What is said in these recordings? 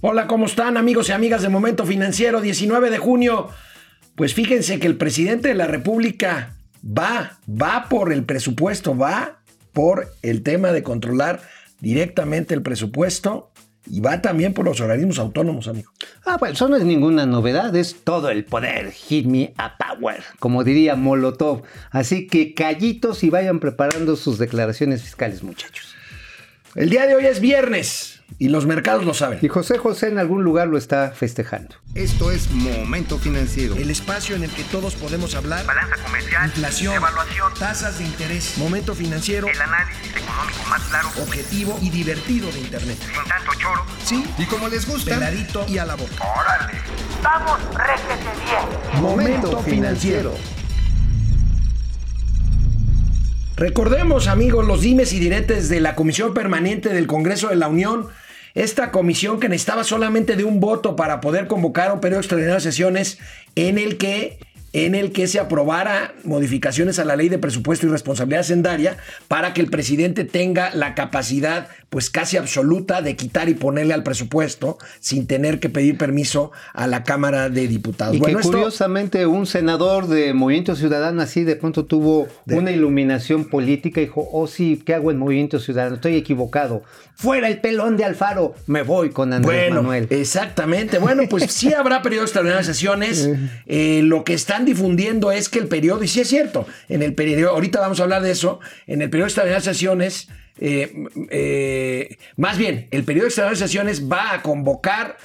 Hola, ¿cómo están amigos y amigas de Momento Financiero? 19 de junio. Pues fíjense que el presidente de la República va, va por el presupuesto, va por el tema de controlar directamente el presupuesto y va también por los organismos autónomos, amigo. Ah, bueno, eso no es ninguna novedad, es todo el poder. Hit me a power, como diría Molotov. Así que callitos y vayan preparando sus declaraciones fiscales, muchachos. El día de hoy es viernes. Y los mercados lo saben. Y José José en algún lugar lo está festejando. Esto es Momento Financiero. El espacio en el que todos podemos hablar. Balanza comercial. Inflación. Evaluación. Tasas de interés. Momento Financiero. El análisis económico más claro. Objetivo y divertido de Internet. Sin tanto choro. Sí. Y como les gusta. Peladito y a la boca. ¡Órale! ¡Vamos, réjete bien! Momento Financiero. Recordemos, amigos, los dimes y diretes de la Comisión Permanente del Congreso de la Unión. Esta comisión que necesitaba solamente de un voto para poder convocar un periodo extraordinario de sesiones en el que en el que se aprobara modificaciones a la ley de presupuesto y responsabilidad sendaria para que el presidente tenga la capacidad pues casi absoluta de quitar y ponerle al presupuesto sin tener que pedir permiso a la Cámara de Diputados. Y bueno, que curiosamente un senador de Movimiento Ciudadano así de pronto tuvo una iluminación política y dijo, oh sí, ¿qué hago en Movimiento Ciudadano? Estoy equivocado. Fuera el pelón de Alfaro, me voy con Andrés bueno, Manuel. Exactamente. Bueno, pues sí habrá periodo extraordinario de sesiones. Eh, lo que están difundiendo es que el periodo, y sí es cierto, en el periodo, ahorita vamos a hablar de eso, en el periodo extraordinario de sesiones, eh, eh, más bien, el periodo extraordinario de sesiones va a convocar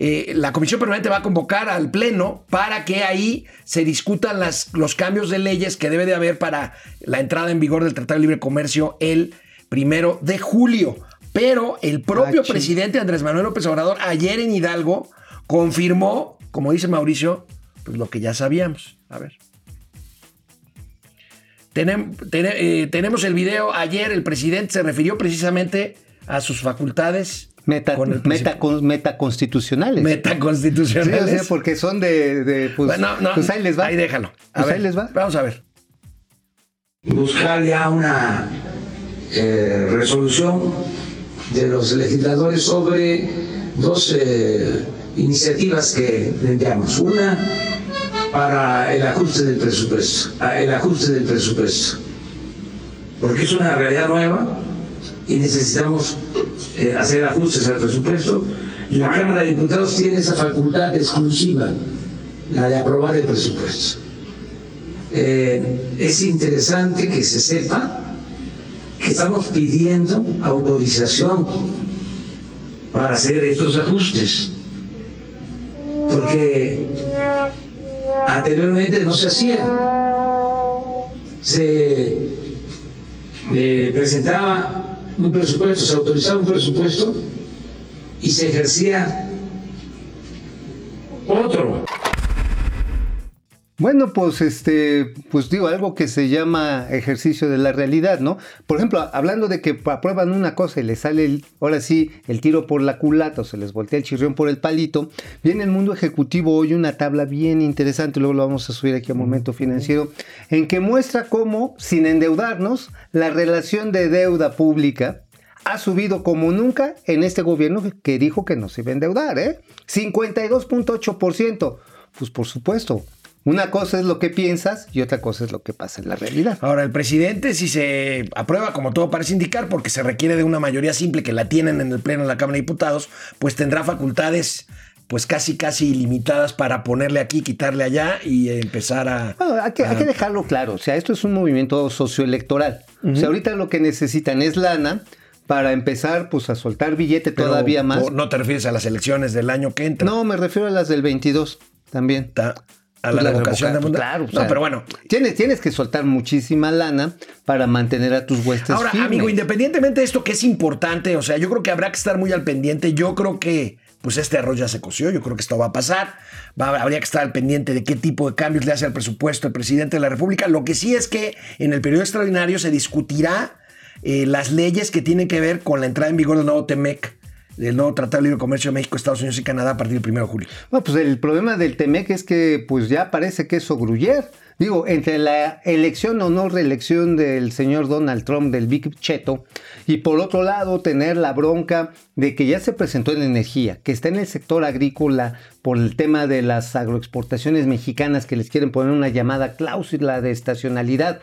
eh, la Comisión Permanente va a convocar al Pleno para que ahí se discutan las, los cambios de leyes que debe de haber para la entrada en vigor del Tratado de Libre Comercio el primero de julio. Pero el propio Ah, presidente Andrés Manuel López Obrador ayer en Hidalgo confirmó, como dice Mauricio, pues lo que ya sabíamos. A ver. Tenem- tene- eh, tenemos el video. Ayer el presidente se refirió precisamente a sus facultades Meta, con el meta, con- metaconstitucionales. Sí, metaconstitucionales. o sea, porque son de, de, pues, Bueno, no, pues ahí les va. Ahí déjalo. A Pues ver, ahí les va. Vamos a ver. buscar ya una eh, resolución de los legisladores sobre dos eh, iniciativas que enviamos. Una para el ajuste del presupuesto, ah, el ajuste del presupuesto, porque es una realidad nueva y necesitamos eh, hacer ajustes al presupuesto. La Cámara de Diputados tiene esa facultad exclusiva, la de aprobar el presupuesto. Eh, es interesante que se sepa que estamos pidiendo autorización para hacer estos ajustes, porque anteriormente no se hacía. Se eh, presentaba un presupuesto, se autorizaba un presupuesto y se ejercía otro. Bueno, pues este, pues digo, algo que se llama ejercicio de la realidad, ¿no? Por ejemplo, hablando de que aprueban una cosa y les sale el- ahora sí el tiro por la culata o se les voltea el chirrión por el palito, viene el mundo ejecutivo hoy una tabla bien interesante, luego lo vamos a subir aquí a Momento Financiero, en que muestra cómo, sin endeudarnos, la relación de deuda pública ha subido como nunca en este gobierno que dijo que no se iba a endeudar, ¿eh? 52.8%. Pues por supuesto, una cosa es lo que piensas y otra cosa es lo que pasa en la realidad. Ahora, el presidente, si se aprueba, como todo parece indicar, porque se requiere de una mayoría simple que la tienen en el Pleno de la Cámara de Diputados, pues tendrá facultades pues casi casi ilimitadas para ponerle aquí, quitarle allá y empezar a... Bueno, hay que, hay que dejarlo claro, o sea, esto es un movimiento socioelectoral. O sea, ahorita lo que necesitan es lana para empezar pues a soltar billete pero todavía más. no te refieres a las elecciones del año que entra. No, me refiero a las del 22 también. Ta- a Pues la, la revocación de revoca- Munda- Claro, no, pero bueno. Tienes, tienes que soltar muchísima lana para mantener a tus huestes Ahora, firmes. amigo, independientemente de esto que es importante, o sea, yo creo que habrá que estar muy al pendiente. Yo creo que, pues este arroz ya se coció. Yo creo que esto va a pasar. Va- habría que estar al pendiente de qué tipo de cambios le hace al presupuesto el presidente de la República. Lo que sí es que en el periodo extraordinario se discutirá eh, las leyes que tienen que ver con la entrada en vigor del nuevo TEMEC, del nuevo Tratado de Libre Comercio de México, Estados Unidos y Canadá a partir del 1 de julio. Bueno, pues el problema del Temec es que pues ya parece que es Gruyer. Digo, entre la elección o no reelección del señor Donald Trump, del Big Cheto, y por otro lado tener la bronca de que ya se presentó en energía, que está en el sector agrícola por el tema de las agroexportaciones mexicanas que les quieren poner una llamada cláusula de estacionalidad.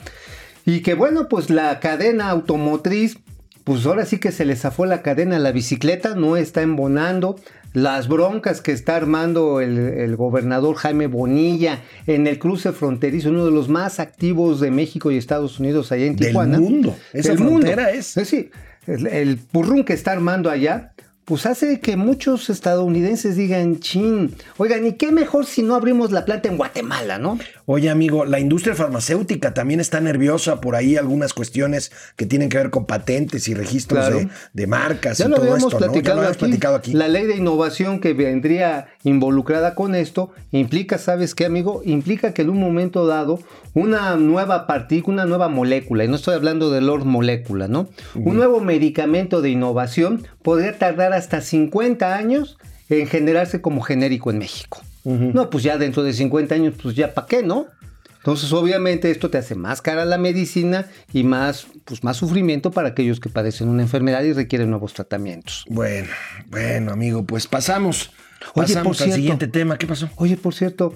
Y que bueno, pues la cadena automotriz, pues ahora sí que se le zafó la cadena la bicicleta, no está embonando. Las broncas que está armando el, el gobernador Jaime Bonilla en el cruce fronterizo, uno de los más activos de México y Estados Unidos allá en Del Tijuana. mundo. Esa Del frontera es. Sí, el, el purrún que está armando allá, pues hace que muchos estadounidenses digan, chin, oigan, ¿y qué mejor si no abrimos la planta en Guatemala, no? Oye, amigo, la industria farmacéutica también está nerviosa por ahí algunas cuestiones que tienen que ver con patentes y registros Claro. de, de marcas Ya y lo todo habíamos esto, ¿no? Ya lo habíamos aquí. platicado aquí. La ley de innovación que vendría involucrada con esto implica, ¿sabes qué, amigo? Implica que en un momento dado una nueva partícula, una nueva molécula, y no estoy hablando de Lord Molécula, ¿no? Un nuevo medicamento de innovación podría tardar hasta 50 años en generarse como genérico en México. No, pues ya dentro de 50 años, pues ya para qué, ¿no? Entonces, obviamente, esto te hace más cara la medicina y más, pues, más sufrimiento para aquellos que padecen una enfermedad y requieren nuevos tratamientos. Bueno, bueno, amigo, pues pasamos. Oye, Pasamos por al cierto. siguiente tema. ¿Qué pasó? Oye, por cierto,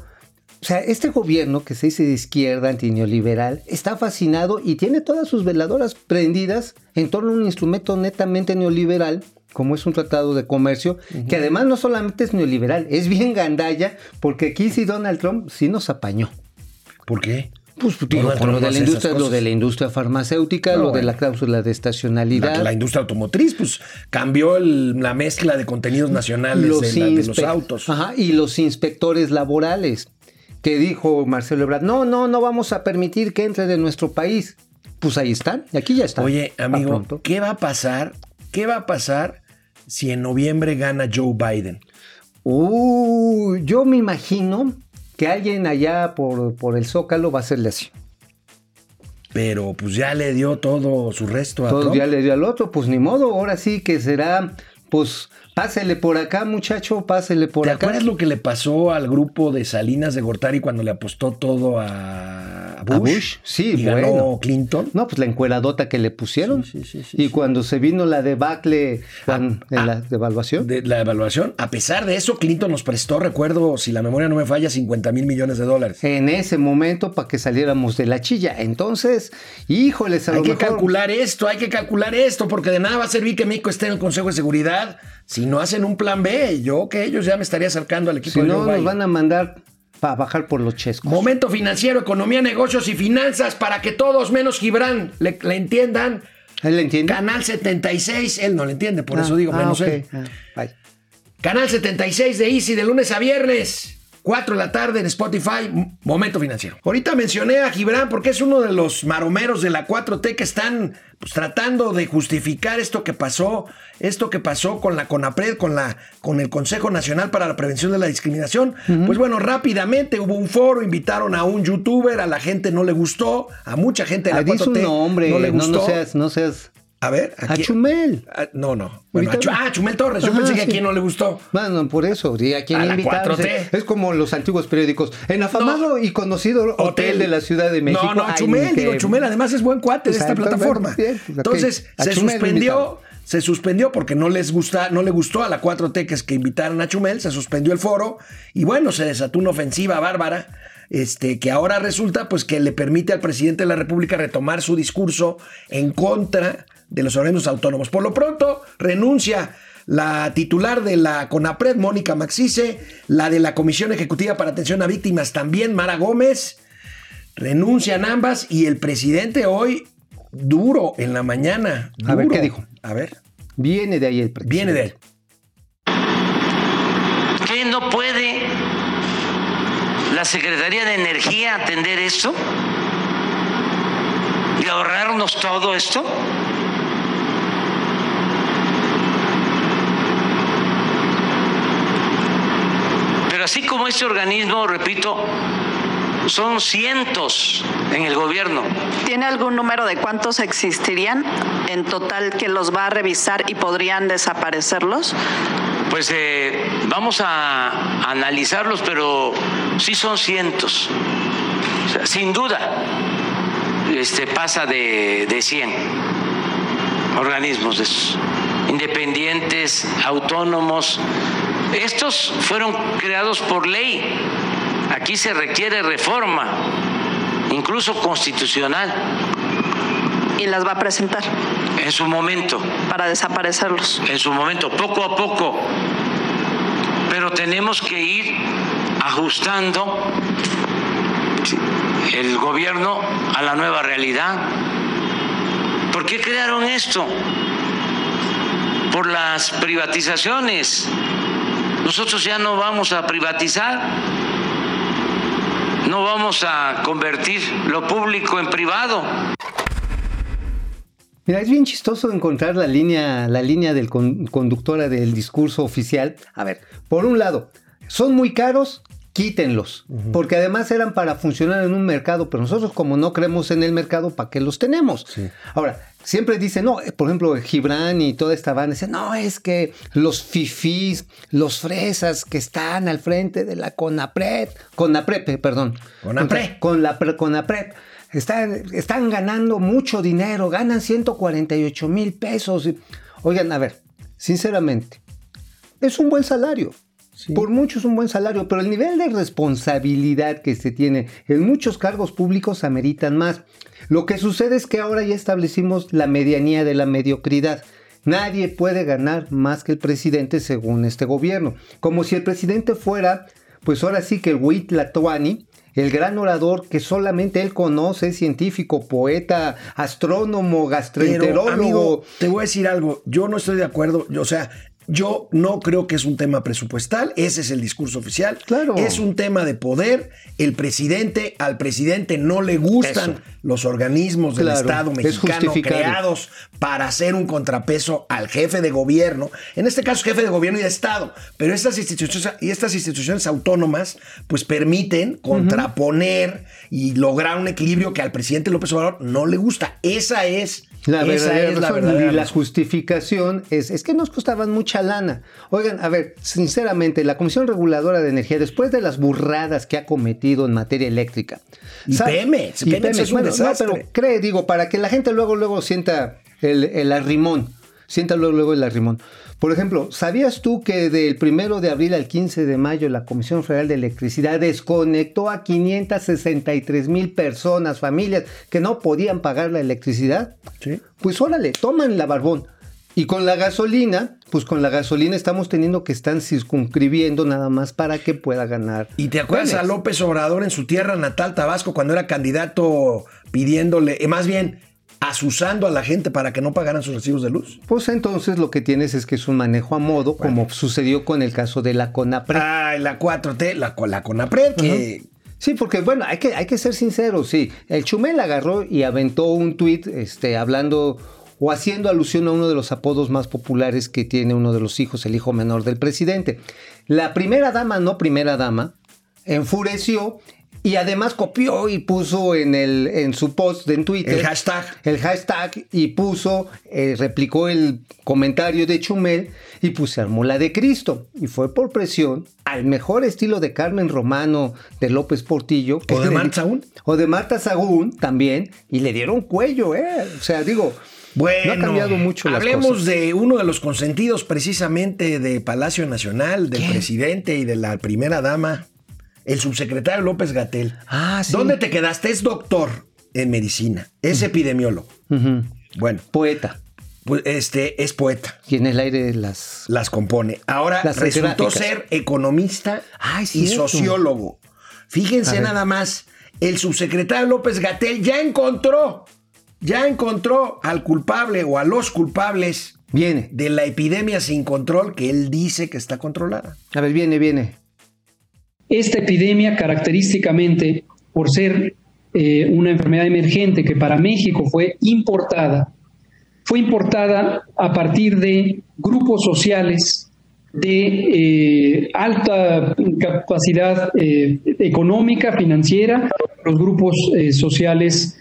o sea, este gobierno que se dice de izquierda, antineoliberal, está fascinado y tiene todas sus veladoras prendidas en torno a un instrumento netamente neoliberal, como es un tratado de comercio, que además no solamente es neoliberal, es bien gandalla, porque aquí sí Donald Trump sí nos apañó. ¿Por qué? Pues digo, lo de, la industria, lo de la industria farmacéutica, No, lo de la cláusula de estacionalidad. La, la industria automotriz, pues cambió el- la mezcla de contenidos nacionales de, la- de los autos. Ajá, y los inspectores laborales, que dijo Marcelo Ebrard, no, no, no vamos a permitir que entre de nuestro país. Pues ahí están, y aquí ya están. Oye, amigo. ¿qué va a pasar? ¿Qué va a pasar si en noviembre gana Joe Biden? Uh, yo me imagino que alguien allá por, por el Zócalo va a hacerle así. Pero pues ya le dio todo su resto a Todo Trump. ya le dio al otro, pues ni modo, ahora sí que será, pues pásele por acá, muchacho, pásele por ¿Te acá. acuerdas lo que le pasó al grupo de Salinas de Gortari cuando le apostó todo a Bush? ¿A Bush? Sí, y ganó bueno. Clinton. No, pues la encueradota que le pusieron. Sí, sí, sí, sí, y cuando se vino la debacle Ah, en ah, la devaluación. De la evaluación. A pesar de eso, Clinton nos prestó, recuerdo, si la memoria no me falla, 50 mil millones de dólares. en ese momento para que saliéramos de la chilla. Entonces, híjoles, a Hay lo que mejor- calcular esto, hay que calcular esto, porque de nada va a servir que México esté en el Consejo de Seguridad si no hacen un plan B. Yo que ellos ya me estaría acercando al equipo Si de no, Joe nos van a mandar para bajar por los chescos. Momento financiero, economía, negocios y finanzas para que todos menos Gibran le, le entiendan. ¿Él le entiende? Canal 76, él no le entiende, por Ah, eso digo ah, menos ok. él. Ah. Canal 76 de Easy de lunes a viernes. 4 de la tarde en Spotify, Momento Financiero. Ahorita mencioné a Gibran porque es uno de los maromeros de la 4T que están pues, tratando de justificar esto que pasó, esto que pasó con la CONAPRED, con, la, con el Consejo Nacional para la Prevención de la Discriminación. Pues bueno, rápidamente hubo un foro, invitaron a un youtuber, a la gente no le gustó, a mucha gente de la Ah, dice 4T un nombre, no le no, gustó. no seas, no seas. A ver, A aquí- Chumel. Ah, no, no. Bueno, a ah, Chumel Torres. Yo Ajá, pensé que a sí. quien no le gustó. Bueno, por eso, ¿y a quién A la invitaron? 4T. Es como los antiguos periódicos. En afamado y conocido hotel, de la Ciudad de México. No, no, Ay, Chumel, digo, Chumel además es buen cuate de esta plataforma. bien, pues. Entonces, A se Chumel suspendió, se suspendió porque no les gusta, no le gustó a la 4T que es que invitaran a Chumel, se suspendió el foro y bueno, se desató una ofensiva bárbara. Este, que ahora resulta pues que le permite al presidente de la República retomar su discurso en contra de los organismos autónomos. Por lo pronto, renuncia la titular de la CONAPRED, Mónica Maxice, la de la Comisión Ejecutiva para Atención a Víctimas también, Mara Gómez, renuncian ambas y el presidente hoy, duro en la mañana. A ver. ¿qué dijo? A ver, Viene de ahí el presidente. viene de él. ¿Qué no puede la Secretaría de Energía atender esto? ¿Y ahorrarnos todo esto? Pero así como este organismo, repito, son cientos en el gobierno. ¿Tiene algún número de cuántos existirían en total que los va a revisar y podrían desaparecerlos? Pues eh, vamos a analizarlos, pero sí son cientos. O sea, sin duda, este, pasa de, de 100 organismos de esos, independientes, autónomos. Estos fueron creados por ley. Aquí se requiere reforma, incluso constitucional, Y las va a presentar en su momento. para desaparecerlos. en su momento, poco a poco, pero tenemos que ir ajustando el gobierno a la nueva realidad. ¿Por qué crearon esto? Por las privatizaciones. Nosotros ya no vamos a privatizar, no vamos a convertir lo público en privado. Mira, es bien chistoso encontrar la línea, la línea del con- conductora del discurso oficial. A ver, por un lado, son muy caros, quítenlos, porque además eran para funcionar en un mercado, pero nosotros como no creemos en el mercado, ¿para qué los tenemos? Ahora, siempre dicen, no, por ejemplo, Gibran y toda esta banda dicen, no, es que los fifís, los fresas que están al frente de la CONAPRED, CONAPREP, perdón. CONAPRED. Con la pre- CONAPRED. Están, están ganando mucho dinero, ganan 148 mil pesos. Oigan, a ver, sinceramente, es un buen salario. Por mucho es un buen salario, pero el nivel de responsabilidad que se tiene en muchos cargos públicos ameritan más. Lo que sucede es que ahora ya establecimos la medianía de la mediocridad. Nadie puede ganar más que el presidente según este gobierno. Como si el presidente fuera, pues ahora sí que el Huitlatoani, el gran orador que solamente él conoce, es científico, poeta, astrónomo, Pero, gastroenterólogo. amigo, te voy a decir algo. Yo no estoy de acuerdo. O sea, yo no creo que es un tema presupuestal. Ese es el discurso oficial. Claro. Es un tema de poder. El presidente, al presidente no le gustan Eso. los organismos del Claro, Estado es mexicano creados para hacer un contrapeso al jefe de gobierno. En este caso, jefe de gobierno y de Estado. Pero estas instituciones, y estas instituciones autónomas, pues permiten contraponer y lograr un equilibrio que al presidente López Obrador no le gusta. Esa es La esa verdadera es la razón. verdadera y la justificación es, es que nos costaban mucha lana. Oigan, a ver, sinceramente, la Comisión Reguladora de Energía, después de las burradas que ha cometido en materia eléctrica. Y. Pemex, Y Pemex es un bueno, no, desastre. pero cree, digo, para que la gente luego, luego sienta el, el arrimón. Sienta luego, luego el arrimón. Por ejemplo, ¿sabías tú que del primero de abril al 15 de mayo la Comisión Federal de Electricidad desconectó a 563 mil personas, familias, que no podían pagar la electricidad? Sí. Pues órale, toman la barbón. Y con la gasolina, pues con la gasolina estamos teniendo que están circunscribiendo nada más para que pueda ganar. ¿Y te acuerdas a López Obrador en su tierra natal, Tabasco, cuando era candidato pidiéndole, eh, más bien, asusando a la gente para que no pagaran sus recibos de luz? Pues entonces lo que tienes es que es un manejo a modo, como sucedió con el caso de la CONAPRED. Ay, la 4T, la, la CONAPRED, que Sí, porque bueno, hay que, hay que ser sinceros, sí. El Chumel agarró y aventó un tuit este, hablando o haciendo alusión a uno de los apodos más populares que tiene uno de los hijos, el hijo menor del presidente. La primera dama, no primera dama, enfureció y además copió y puso en, el, en su post de en Twitter El hashtag. el hashtag y puso, eh, replicó el comentario de Chumel y pues se armó la de Cristo. Y fue por presión al mejor estilo de Carmen Romano de López Portillo. ¿O de Marta Sagún? O de Marta Sagún también. Y le dieron cuello, ¿eh? O sea, digo, Bueno, no ha cambiado mucho las hablemos cosas. de uno de los consentidos precisamente de Palacio Nacional, del presidente y de la primera dama, el subsecretario López Gatel. Ah, sí. ¿Dónde te quedaste? Es doctor en medicina, es epidemiólogo. Bueno, Poeta. pues este es poeta. Y en el aire las... Las compone. Ahora Las resultó ser economista y sociólogo. Fíjense nada más, el subsecretario López Gatel ya encontró, ya encontró al culpable o a los culpables Viene. de la epidemia sin control que él dice que está controlada. A ver, viene, viene. Esta epidemia, característicamente por ser eh, una enfermedad emergente que para México fue importada, fue importada a partir de grupos sociales de eh, alta capacidad eh, económica, financiera, los grupos sociales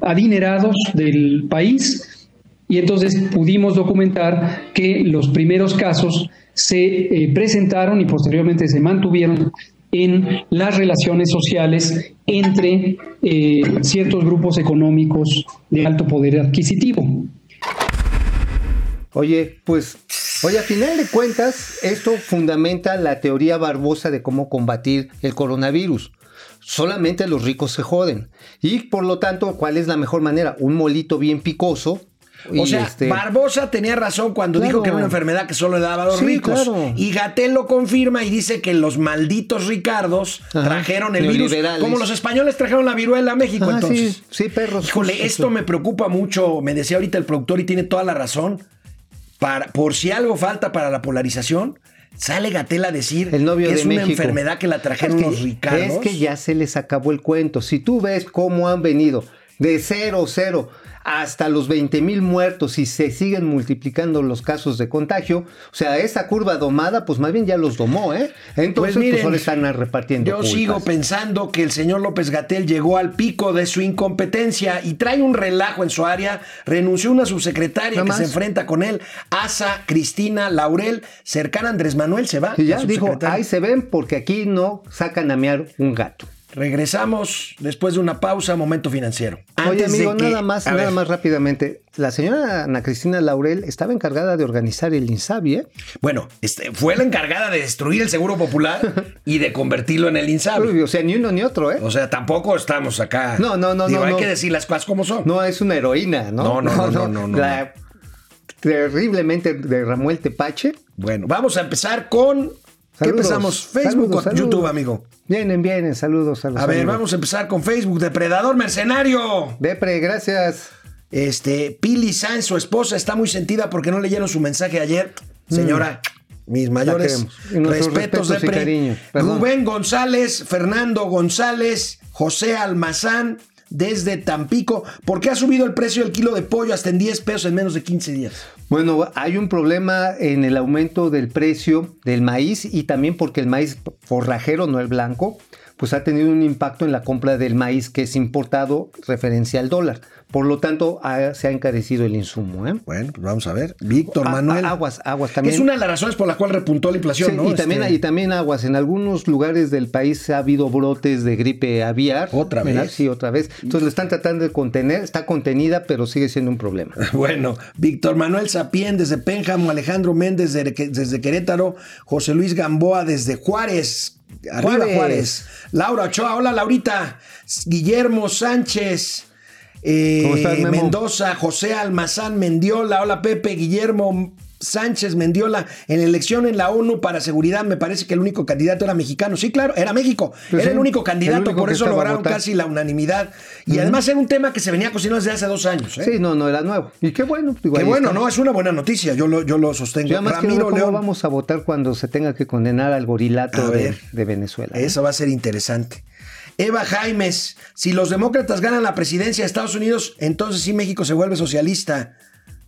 adinerados del país, y entonces pudimos documentar que los primeros casos se eh, presentaron y posteriormente se mantuvieron en las relaciones sociales entre eh, ciertos grupos económicos de alto poder adquisitivo. Oye, pues, oye, a final de cuentas, esto fundamenta la teoría barbosa de cómo combatir el coronavirus. Solamente los ricos se joden. Y por lo tanto, ¿cuál es la mejor manera? Un molito bien picoso. O y sea, este- Barbosa tenía razón cuando Claro. dijo que era una enfermedad que solo le daba a los Sí, ricos. claro. Y Gatel lo confirma y dice que los malditos Ricardos Ajá. trajeron el virus. Como los españoles trajeron la viruela a México, Ah, entonces. sí, sí, perros. Híjole, esto me preocupa mucho. Me decía ahorita el productor y tiene toda la razón. Para, por si algo falta para la polarización, sale Gatel a decir El novio que de es una enfermedad que la trajeron Es que- los Ricardos. Es que ya se les acabó el cuento. Si tú ves cómo han venido de cero, cero hasta los 20 mil muertos y se siguen multiplicando los casos de contagio, o sea, esa curva domada, pues más bien ya los domó, ¿eh? Entonces, pues, miren, ahora están repartiendo. Yo culpas. sigo pensando que el señor López Gatel llegó al pico de su incompetencia y trae un relajo en su área. Renunció una subsecretaria que se enfrenta con él, Asa, Cristina, Laurel, cercana a Andrés Manuel, se va. Y ya dijo, ahí se ven porque aquí no sacan a mear un gato. Regresamos después de una pausa, momento financiero. Oye, Antes amigo, que- nada más, nada ver, más rápidamente. La señora Ana Cristina Laurel estaba encargada de organizar el INSABI, ¿eh? Bueno, este, fue la encargada de destruir el Seguro Popular y de convertirlo en el INSABI. Uy, O sea, ni uno ni otro, ¿eh? O sea, tampoco estamos acá. No, no, no, Digo, no, hay no. que decir las cosas como son. No, es una heroína, ¿no? No, no, no, no, no, no, La- terriblemente derramó el tepache. Bueno, vamos a empezar con. ¿Qué empezamos? ¿Facebook saludos, o YouTube, amigo? Vienen, vienen, saludos a los A ver, amigos. vamos a empezar con Facebook. Depredador Mercenario. Depre, gracias. Este, Pili Sanz, su esposa, está muy sentida porque no leyeron su mensaje ayer. Señora, mis mayores respetos, Depre. Rubén González, Fernando González, José Almazán, desde Tampico. ¿Por qué ha subido el precio del kilo de pollo hasta en 10 pesos en menos de 15 días? Bueno, hay un problema en el aumento del precio del maíz y también porque el maíz forrajero, no el blanco, pues ha tenido un impacto en la compra del maíz que es importado referencia al dólar. Por lo tanto, ha- se ha encarecido el insumo. ¿eh? Bueno, pues vamos a ver. Víctor A- Manuel. a- aguas, aguas también. Es una de las razones por la cual repuntó la inflación, Sí, ¿no? y, también, Este, y también aguas. En algunos lugares del país ha habido brotes de gripe aviar. ¿Otra ¿verdad? vez? Sí, otra vez. Entonces lo están tratando de contener. Está contenida, pero sigue siendo un problema. Bueno, Víctor Manuel Sapien desde Pénjamo, Alejandro Méndez desde, desde Querétaro, José Luis Gamboa desde Juárez. Arriba Juárez. Juárez. Laura Ochoa, hola Laurita. Guillermo Sánchez. Eh. Mendoza, José Almazán Mendiola, hola Pepe, Guillermo Sánchez Mendiola, en la elección en la ONU para seguridad me parece que el único candidato era mexicano. Sí, claro, era México. Pues era el único candidato, el único por eso lograron casi la unanimidad. Y además era un tema que se venía cocinando desde hace dos años. ¿eh? Sí, no, no era nuevo. Y qué bueno. digo, Qué bueno, está. no, es una buena noticia, yo lo, yo lo sostengo. Yo Ramiro León, vamos a votar cuando se tenga que condenar al gorilato de, Venezuela. ¿eh? eso va a ser interesante. Eva Jaimes, si los demócratas ganan la presidencia de Estados Unidos, entonces sí México se vuelve socialista.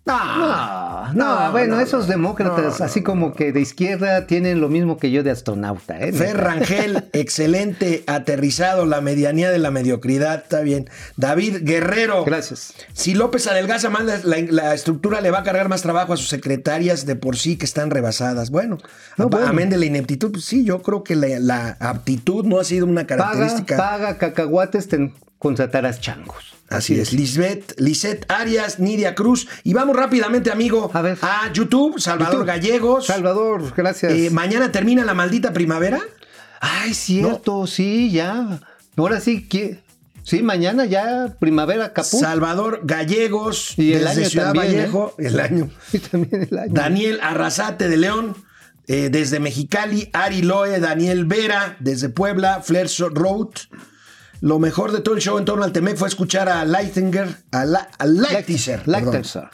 No, no, bueno, esos demócratas, así como que de izquierda, tienen lo mismo que yo de astronauta. ¿eh? Fer Rangel, excelente, aterrizado, la medianía de la mediocridad, está bien. David Guerrero. Gracias. Si López adelgaza más, la, estructura le va a cargar más trabajo a sus secretarias de por sí que están rebasadas. Bueno, No, apa- bueno. amén de la ineptitud, pues sí, yo creo que la, la aptitud no ha sido una Paga, característica. paga cacahuates, te contratarás changos. Así es, Lisbeth, Lisette Arias, Nidia Cruz. Y vamos rápidamente, amigo, A ver. YouTube, Salvador YouTube. Gallegos. Salvador, gracias. Eh, mañana termina la maldita primavera. Ay, cierto, sí, ya. Ahora sí, que, sí, mañana ya primavera caput. Salvador Gallegos, Y el desde año Ciudad también, ¿eh? Vallejo, el año. Y también el año. Daniel Arrasate de León, eh, desde Mexicali, Ari Loe, Daniel Vera, desde Puebla, Flerso Road. Lo mejor de todo el show en torno al Temec fue escuchar a Leitinger, a, La, a Leitizer, perdón, Leitizer.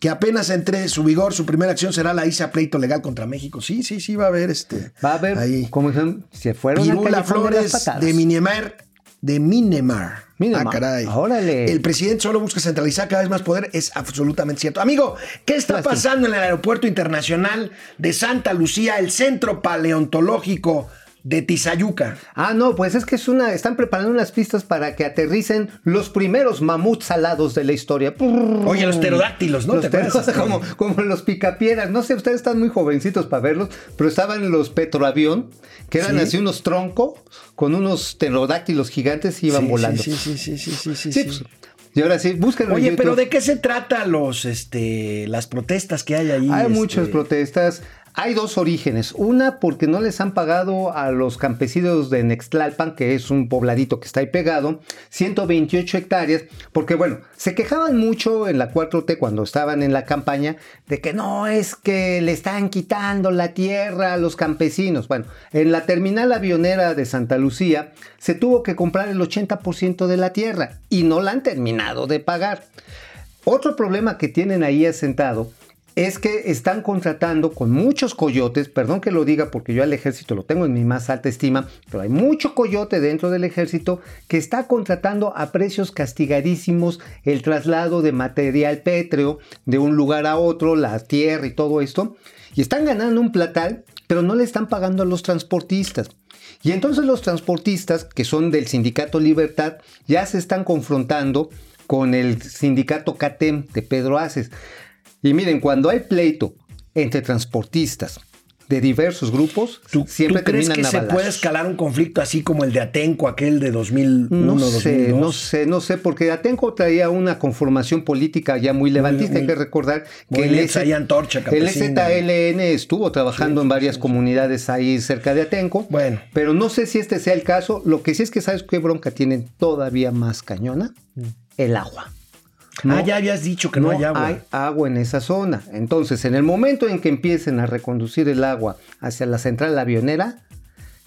que apenas entre su vigor, su primera acción será la ISA pleito legal contra México. Sí, sí, sí, va a haber este. Va a ver, ahí. como dicen, se fueron Pirula de Flores de Minemar. De Minemar. Minemar. Ah, caray. Órale. El presidente solo busca centralizar cada vez más poder. Es absolutamente cierto. Amigo, ¿qué está pasando en el aeropuerto internacional de Santa Lucía, el centro paleontológico de Tizayuca. Ah, no, pues es que es una, están preparando unas pistas para que aterricen los primeros mamuts alados de la historia. Oye, los pterodáctilos, ¿no? Los ¿Te acuerdas? pterodáctilos, como, como los picapiedras. No sé, ustedes están muy jovencitos para verlos, pero estaban los petroavión, que eran Sí. así unos troncos con unos pterodáctilos gigantes y iban Sí, volando. Sí, sí, sí, sí, sí, sí, Sí, pues, y ahora sí, búsquenlo. en Oye, pero. ¿de qué se trata los, este, las protestas que hay ahí? Hay este? muchas protestas. Hay dos orígenes. Una porque no les han pagado a los campesinos de Nextlalpan, que es un pobladito que está ahí pegado, 128 hectáreas, porque bueno, se quejaban mucho en la 4T cuando estaban en la campaña de que no es que le están quitando la tierra a los campesinos. Bueno, en la terminal avionera de Santa Lucía se tuvo que comprar el 80% de la tierra y no la han terminado de pagar. Otro problema que tienen ahí asentado es que están contratando con muchos coyotes, perdón que lo diga porque yo al ejército lo tengo en mi más alta estima, pero hay mucho coyote dentro del ejército que está contratando a precios castigadísimos el traslado de material pétreo de un lugar a otro, la tierra y todo esto, y están ganando un platal, pero no le están pagando a los transportistas. Y entonces los transportistas, que son del sindicato Libertad, ya se están confrontando con el sindicato CATEM de Pedro Aces. Y miren, cuando hay pleito entre transportistas de diversos grupos, ¿Tú, siempre tú crees terminan que se puede escalar un conflicto así como el de Atenco, aquel de 2001, No sé, 2002? no sé, no sé, porque Atenco traía una conformación política ya muy levantista. muy- Hay que recordar que el, ahí antorcha el. ZLN estuvo trabajando en varias comunidades ahí cerca de Atenco. Bueno. Pero no sé si este sea el caso. Lo que sí es que sabes qué bronca tienen todavía más cañona. El agua. Ah, ya habías dicho que no, hay agua. hay agua en esa zona. Entonces, en el momento en que empiecen a reconducir el agua hacia la central avionera,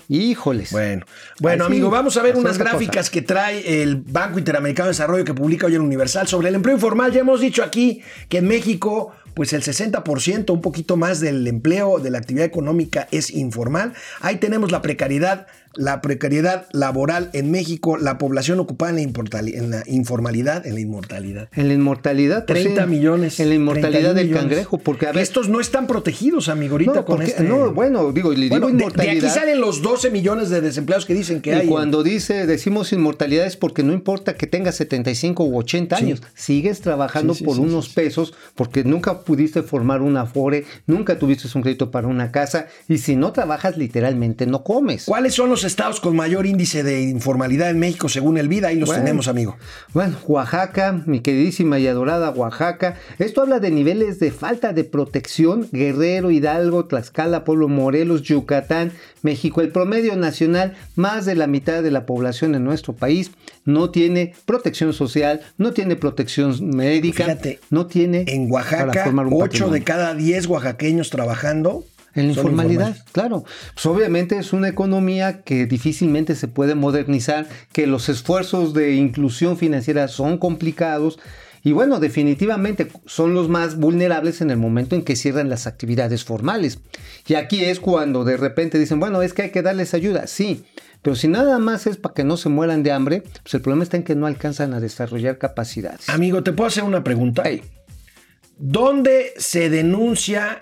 híjoles. Bueno, bueno Así, amigo, vamos a ver unas gráficas que trae el Banco Interamericano de Desarrollo que publica hoy el Universal sobre el empleo informal. Ya hemos dicho aquí que en México, pues el 60%, un poquito más del empleo, de la actividad económica es informal. Ahí tenemos la precariedad, la precariedad laboral en México, la población ocupada en la, importali- en la informalidad, en la inmortalidad. En la inmortalidad. pues 30 sí, millones. En la inmortalidad 31 del millones. cangrejo. Porque a ver. estos no están protegidos, amigo, ahorita no, con porque- este... no, bueno, digo, le Bueno, digo de- aquí salen los 12 millones de desempleados que dicen que y hay. cuando dice, decimos inmortalidad es porque no importa que tengas 75 u 80 Sí. años, sigues trabajando Sí, por unos pesos porque nunca pudiste formar una afore, nunca tuviste un crédito para una casa y si no trabajas literalmente no comes. ¿Cuáles son los estados con mayor índice de informalidad en México según el VIDA? Ahí los Bueno. tenemos, amigo. Bueno, Oaxaca, mi queridísima y adorada Oaxaca. Esto habla de niveles de falta de protección. Guerrero, Hidalgo, Tlaxcala, Pueblo Morelos, Yucatán, México. El promedio nacional, más de la mitad de la población en nuestro país no tiene protección social, no tiene protección médica, Fíjate, no tiene En para Oaxaca, formar un 8 patrimonio. de cada 10 oaxaqueños trabajando. En la informalidad, claro. Pues obviamente es una economía que difícilmente se puede modernizar, que los esfuerzos de inclusión financiera son complicados y bueno, definitivamente son los más vulnerables en el momento en que cierran las actividades formales. Y aquí es cuando de repente dicen, bueno, es que hay que darles ayuda, sí. Pero si nada más es para que no se mueran de hambre, pues el problema está en que no alcanzan a desarrollar capacidades. Amigo, ¿te puedo hacer una pregunta? ¿Dónde se denuncia,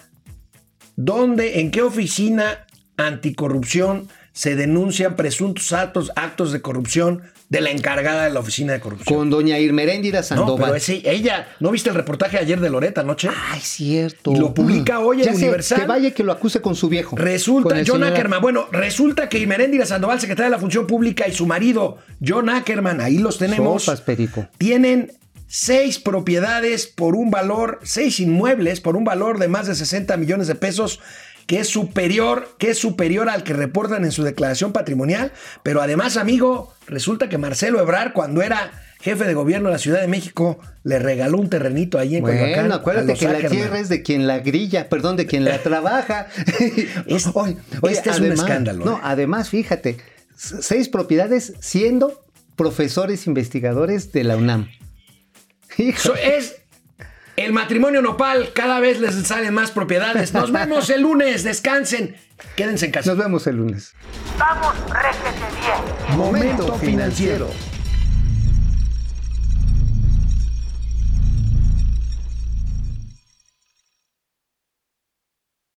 dónde, en qué oficina anticorrupción se denuncian presuntos actos, actos de corrupción de la encargada de la oficina de corrupción? Con doña Irmeréndira no, Sandoval. pero ese- ella, ¿no viste el reportaje ayer de Loreta anoche? Ay, cierto. Y lo publica hoy en sé, Universal. que vaya que lo acuse con su viejo. Resulta, John Ackerman, bueno, resulta que Imeréndira Sandoval, secretaria de la Función Pública, y su marido, John Ackerman, ahí los tenemos, Sopas, perico. tienen seis propiedades por un valor, seis inmuebles por un valor de más de 60 millones de pesos, que es superior, que es superior al que reportan en su declaración patrimonial. Pero además, amigo, resulta que Marcelo Ebrar, cuando era jefe de gobierno de la Ciudad de México, le regaló un terrenito ahí en. Bueno, acuérdate que la tierra es de quien la grilla, perdón, de quien la trabaja. Es- Oye, este es un escándalo, No, ¿eh? además, fíjate, seis propiedades siendo profesores investigadores de la UNAM. So- es el matrimonio nopal, cada vez les salen más propiedades. Nos vemos el lunes, descansen, quédense en casa. nos vemos el lunes. Vamos, réjete bien. Momento financiero.